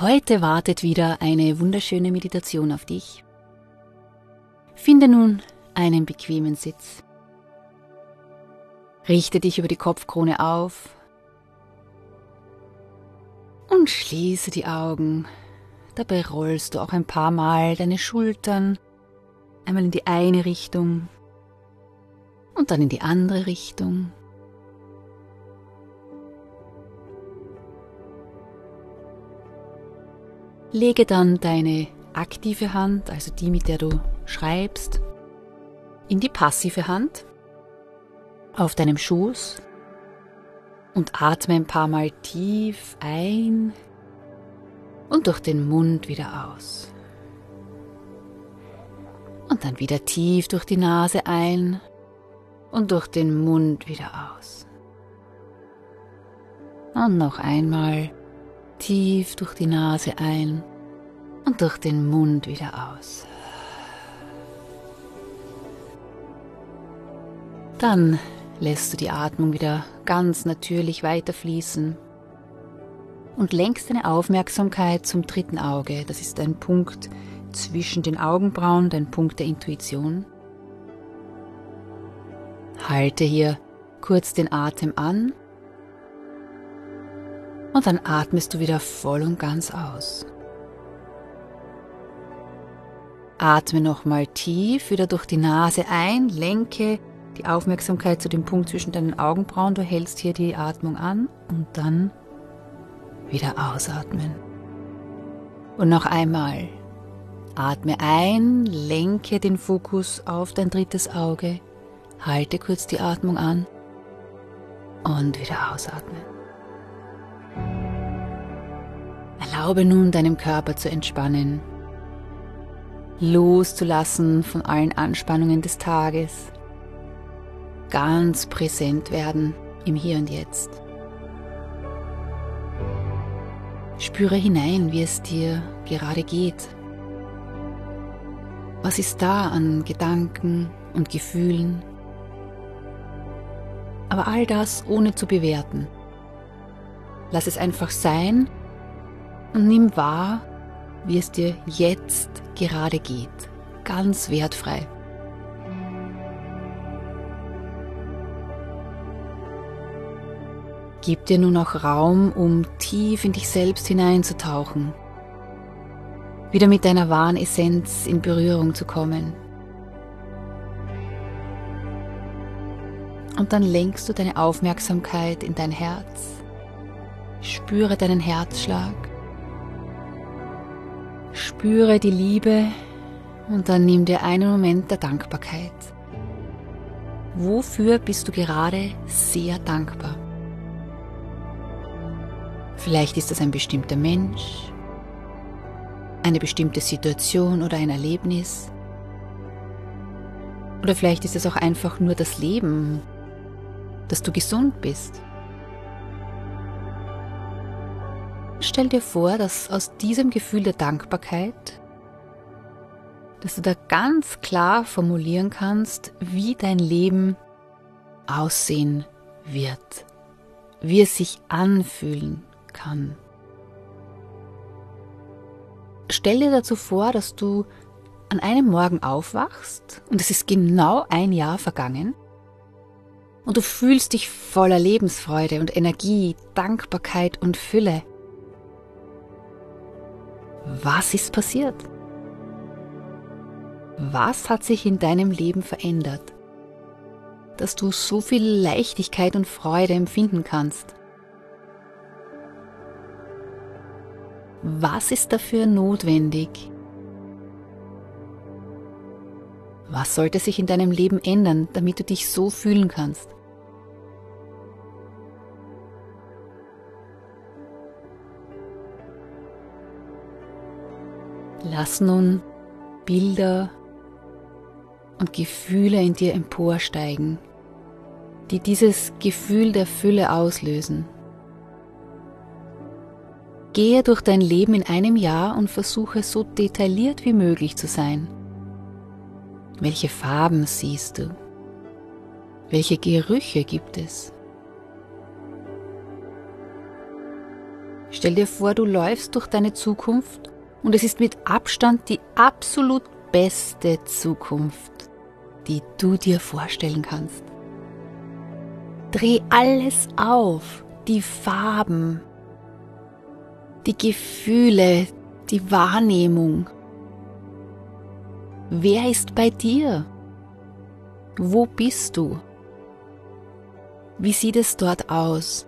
Heute wartet wieder eine wunderschöne Meditation auf dich. Finde nun einen bequemen Sitz. Richte dich über die Kopfkrone auf und schließe die Augen. Dabei rollst du auch ein paar Mal deine Schultern einmal in die eine Richtung und dann in die andere Richtung. Lege dann deine aktive Hand, also die, mit der du schreibst, in die passive Hand auf deinem Schoß und atme ein paar Mal tief ein und durch den Mund wieder aus. Und dann wieder tief durch die Nase ein und durch den Mund wieder aus. Und noch einmal tief durch die Nase ein und durch den Mund wieder aus. Dann lässt du die Atmung wieder ganz natürlich weiterfließen und lenkst deine Aufmerksamkeit zum dritten Auge. Das ist ein Punkt zwischen den Augenbrauen, dein Punkt der Intuition. Halte hier kurz den Atem an und dann atmest du wieder voll und ganz aus. Atme nochmal tief wieder durch die Nase ein, lenke die Aufmerksamkeit zu dem Punkt zwischen deinen Augenbrauen. Du hältst hier die Atmung an und dann wieder ausatmen. Und noch einmal. Atme ein, lenke den Fokus auf dein drittes Auge, halte kurz die Atmung an und wieder ausatmen. Erlaube nun deinem Körper zu entspannen, loszulassen von allen Anspannungen des Tages, ganz präsent werden im Hier und Jetzt. Spüre hinein, wie es dir gerade geht. Was ist da an Gedanken und Gefühlen? Aber all das ohne zu bewerten. Lass es einfach sein und nimm wahr, wie es dir jetzt gerade geht. Ganz wertfrei. Gib dir nun auch Raum, um tief in dich selbst hineinzutauchen, wieder mit deiner wahren Essenz in Berührung zu kommen. Und dann lenkst du deine Aufmerksamkeit in dein Herz. Spüre deinen Herzschlag. Spüre die Liebe und dann nimm dir einen Moment der Dankbarkeit. Wofür bist du gerade sehr dankbar? Vielleicht ist es ein bestimmter Mensch, eine bestimmte Situation oder ein Erlebnis. Oder vielleicht ist es auch einfach nur das Leben, dass du gesund bist. Stell dir vor, dass aus diesem Gefühl der Dankbarkeit, dass du da ganz klar formulieren kannst, wie dein Leben aussehen wird, wie es sich anfühlen kann. Stell dir dazu vor, dass du an einem Morgen aufwachst und es ist genau ein Jahr vergangen und du fühlst dich voller Lebensfreude und Energie, Dankbarkeit und Fülle. Was ist passiert? Was hat sich in deinem Leben verändert, dass du so viel Leichtigkeit und Freude empfinden kannst? Was ist dafür notwendig? Was sollte sich in deinem Leben ändern, damit du dich so fühlen kannst? Lass nun Bilder und Gefühle in dir emporsteigen, die dieses Gefühl der Fülle auslösen. Gehe durch dein Leben in einem Jahr und versuche so detailliert wie möglich zu sein. Welche Farben siehst du? Welche Gerüche gibt es? Stell dir vor, du läufst durch deine Zukunft und es ist mit Abstand die absolut beste Zukunft, die du dir vorstellen kannst. Dreh alles auf, die Farben, die Gefühle, die Wahrnehmung. Wer ist bei dir? Wo bist du? Wie sieht es dort aus?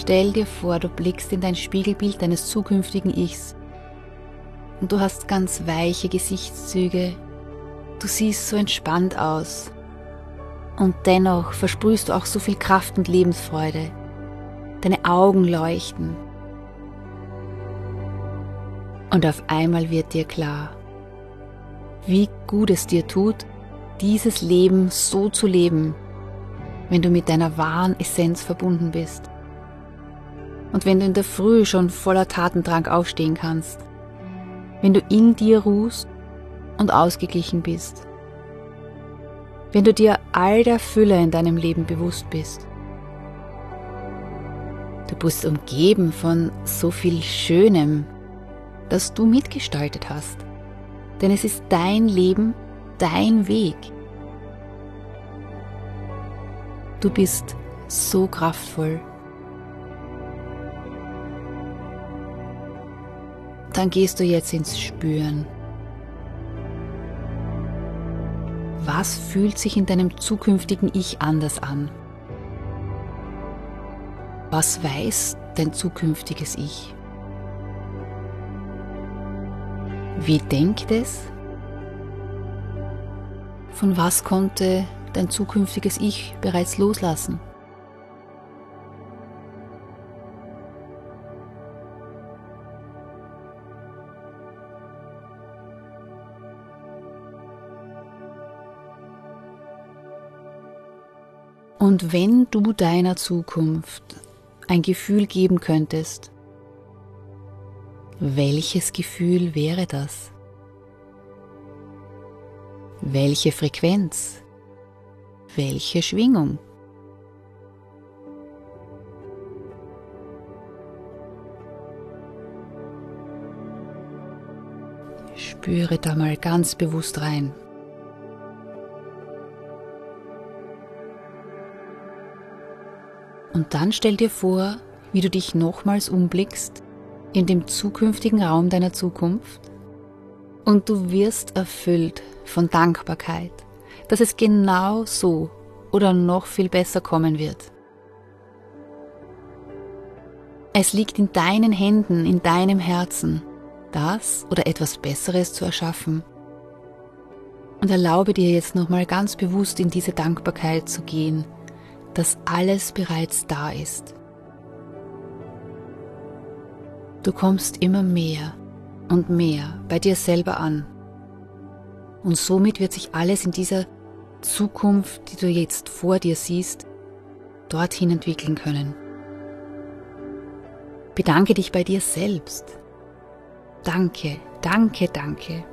Stell dir vor, du blickst in dein Spiegelbild deines zukünftigen Ichs und du hast ganz weiche Gesichtszüge. Du siehst so entspannt aus und dennoch versprühst du auch so viel Kraft und Lebensfreude. Deine Augen leuchten. Und auf einmal wird dir klar, wie gut es dir tut, dieses Leben so zu leben, wenn du mit deiner wahren Essenz verbunden bist. Und wenn du in der Früh schon voller Tatendrang aufstehen kannst, wenn du in dir ruhst und ausgeglichen bist wenn du dir all der Fülle in deinem Leben bewusst bist. Du bist umgeben von so viel Schönem, das du mitgestaltet hast. Denn es ist dein Leben, dein Weg. Du bist so kraftvoll. Dann gehst du jetzt ins Spüren. Was fühlt sich in deinem zukünftigen Ich anders an? Was weiß dein zukünftiges Ich? Wie denkt es? Von was konnte dein zukünftiges Ich bereits loslassen? Und wenn du deiner Zukunft ein Gefühl geben könntest, welches Gefühl wäre das? Welche Frequenz? Welche Schwingung? Spüre da mal ganz bewusst rein. Und dann stell dir vor, wie du dich nochmals umblickst in dem zukünftigen Raum deiner Zukunft und du wirst erfüllt von Dankbarkeit, dass es genau so oder noch viel besser kommen wird. Es liegt in deinen Händen, in deinem Herzen, das oder etwas Besseres zu erschaffen. Und erlaube dir jetzt nochmal ganz bewusst in diese Dankbarkeit zu gehen dass alles bereits da ist. Du kommst immer mehr und mehr bei dir selber an. Und somit wird sich alles in dieser Zukunft, die du jetzt vor dir siehst, dorthin entwickeln können. Bedanke dich bei dir selbst. Danke, danke, danke.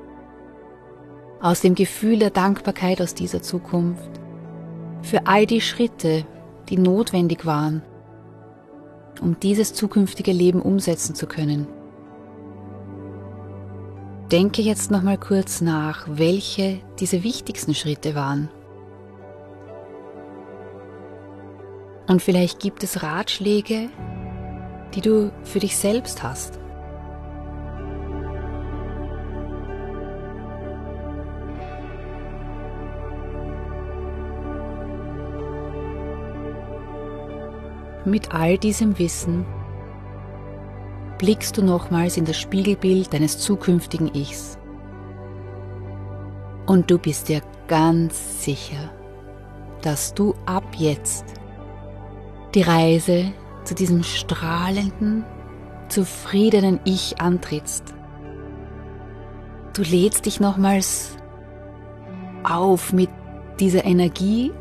Aus dem Gefühl der Dankbarkeit aus dieser Zukunft für all die Schritte, die notwendig waren, um dieses zukünftige Leben umsetzen zu können. Denke jetzt nochmal kurz nach, welche diese wichtigsten Schritte waren. Und vielleicht gibt es Ratschläge, die du für dich selbst hast. Mit all diesem Wissen blickst du nochmals in das Spiegelbild deines zukünftigen Ichs. Und du bist dir ganz sicher, dass du ab jetzt die Reise zu diesem strahlenden, zufriedenen Ich antrittst. Du lädst dich nochmals auf mit dieser Energie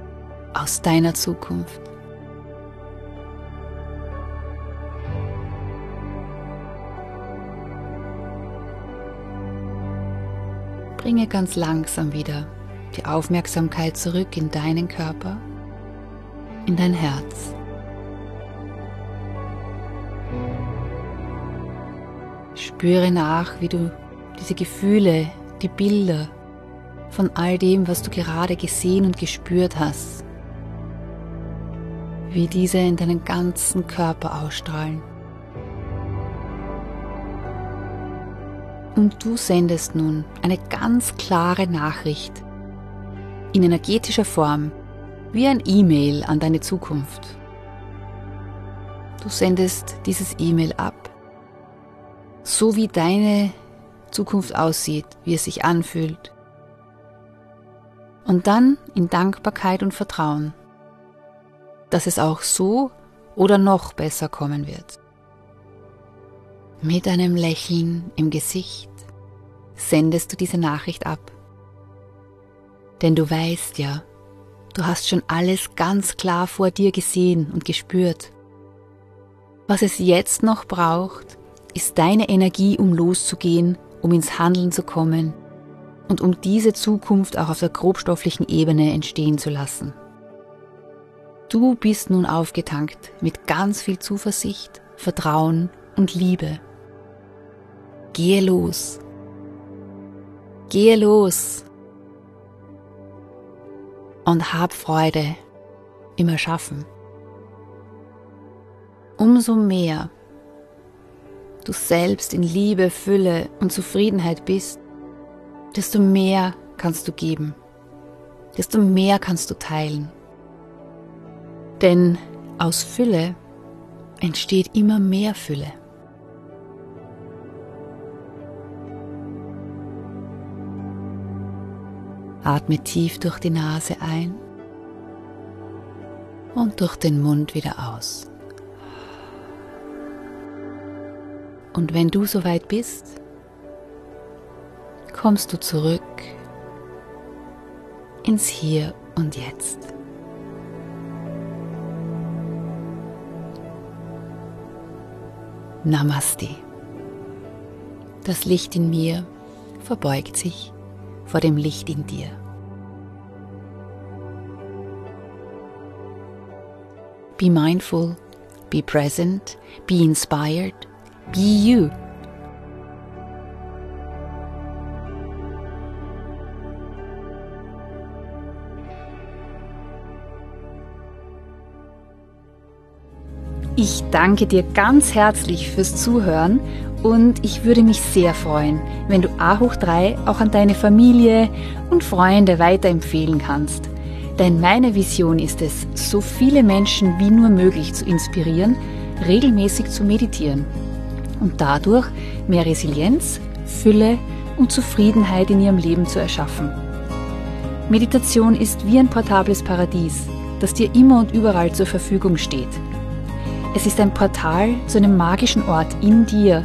aus deiner Zukunft. Bringe ganz langsam wieder die Aufmerksamkeit zurück in deinen Körper, in dein Herz. Spüre nach, wie du diese Gefühle, die Bilder von all dem, was du gerade gesehen und gespürt hast, wie diese in deinen ganzen Körper ausstrahlen. Und du sendest nun eine ganz klare Nachricht in energetischer Form, wie ein E-Mail an deine Zukunft. Du sendest dieses E-Mail ab, so wie deine Zukunft aussieht, wie es sich anfühlt. Und dann in Dankbarkeit und Vertrauen, dass es auch so oder noch besser kommen wird. Mit einem Lächeln im Gesicht sendest du diese Nachricht ab. Denn du weißt ja, du hast schon alles ganz klar vor dir gesehen und gespürt. Was es jetzt noch braucht, ist deine Energie, um loszugehen, um ins Handeln zu kommen und um diese Zukunft auch auf der grobstofflichen Ebene entstehen zu lassen. Du bist nun aufgetankt mit ganz viel Zuversicht, Vertrauen und Liebe. Gehe los. Gehe los. Und hab Freude im Erschaffen. Umso mehr du selbst in Liebe, Fülle und Zufriedenheit bist, desto mehr kannst du geben, desto mehr kannst du teilen. Denn aus Fülle entsteht immer mehr Fülle. Atme tief durch die Nase ein und durch den Mund wieder aus. Und wenn du soweit bist, kommst du zurück ins Hier und Jetzt. Namaste. Das Licht in mir verbeugt sich vor dem Licht in dir. Be mindful, be present, be inspired, be you. Ich danke dir ganz herzlich fürs Zuhören und ich würde mich sehr freuen, wenn du A hoch 3 auch an deine Familie und Freunde weiterempfehlen kannst. Denn meine Vision ist es, so viele Menschen wie nur möglich zu inspirieren, regelmäßig zu meditieren und dadurch mehr Resilienz, Fülle und Zufriedenheit in ihrem Leben zu erschaffen. Meditation ist wie ein portables Paradies, das dir immer und überall zur Verfügung steht. Es ist ein Portal zu einem magischen Ort in dir,